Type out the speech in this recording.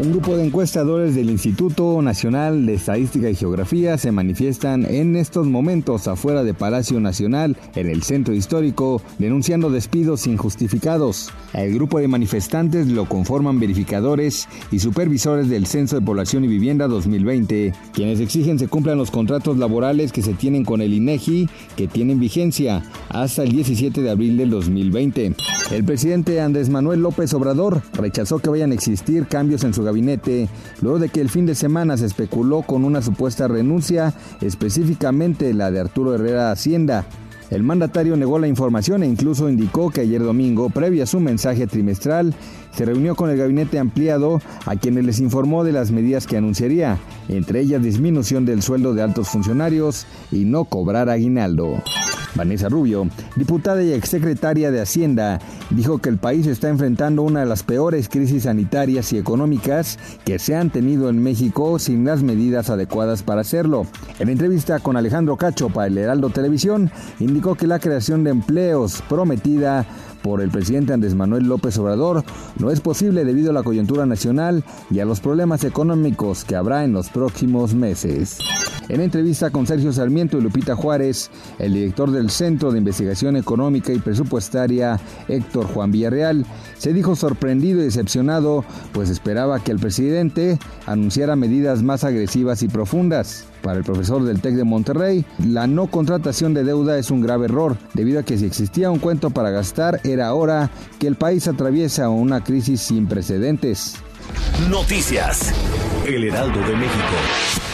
Un grupo de encuestadores del Instituto Nacional de Estadística y Geografía se manifiestan en estos momentos afuera de Palacio Nacional, en el centro histórico, denunciando despidos injustificados. El grupo de manifestantes lo conforman verificadores y supervisores del Censo de Población y Vivienda 2020, quienes exigen se cumplan los contratos laborales que se tienen con el INEGI, que tienen vigencia hasta el 17 de abril del 2020. El presidente Andrés Manuel López Obrador rechazó que vayan a existir cambios en su gabinete, luego de que el fin de semana se especuló con una supuesta renuncia, específicamente la de Arturo Herrera Hacienda. El mandatario negó la información e incluso indicó que ayer domingo, previo a su mensaje trimestral, se reunió con el gabinete ampliado a quienes les informó de las medidas que anunciaría, entre ellas disminución del sueldo de altos funcionarios y no cobrar aguinaldo. Vanessa Rubio, diputada y exsecretaria de Hacienda, dijo que el país está enfrentando una de las peores crisis sanitarias y económicas que se han tenido en México sin las medidas adecuadas para hacerlo. En entrevista con Alejandro Cacho para el Heraldo Televisión, indicó que la creación de empleos prometida por el presidente Andrés Manuel López Obrador no es posible debido a la coyuntura nacional y a los problemas económicos que habrá en los próximos meses. En entrevista con Sergio Sarmiento y Lupita Juárez, el director del Centro de Investigación Económica y Presupuestaria, Héctor Juan Villarreal, se dijo sorprendido y decepcionado, pues esperaba que el presidente anunciara medidas más agresivas y profundas. Para el profesor del TEC de Monterrey, la no contratación de deuda es un grave error, debido a que si existía un cuento para gastar, era hora que el país atraviesa una crisis sin precedentes. Noticias. El Heraldo de México.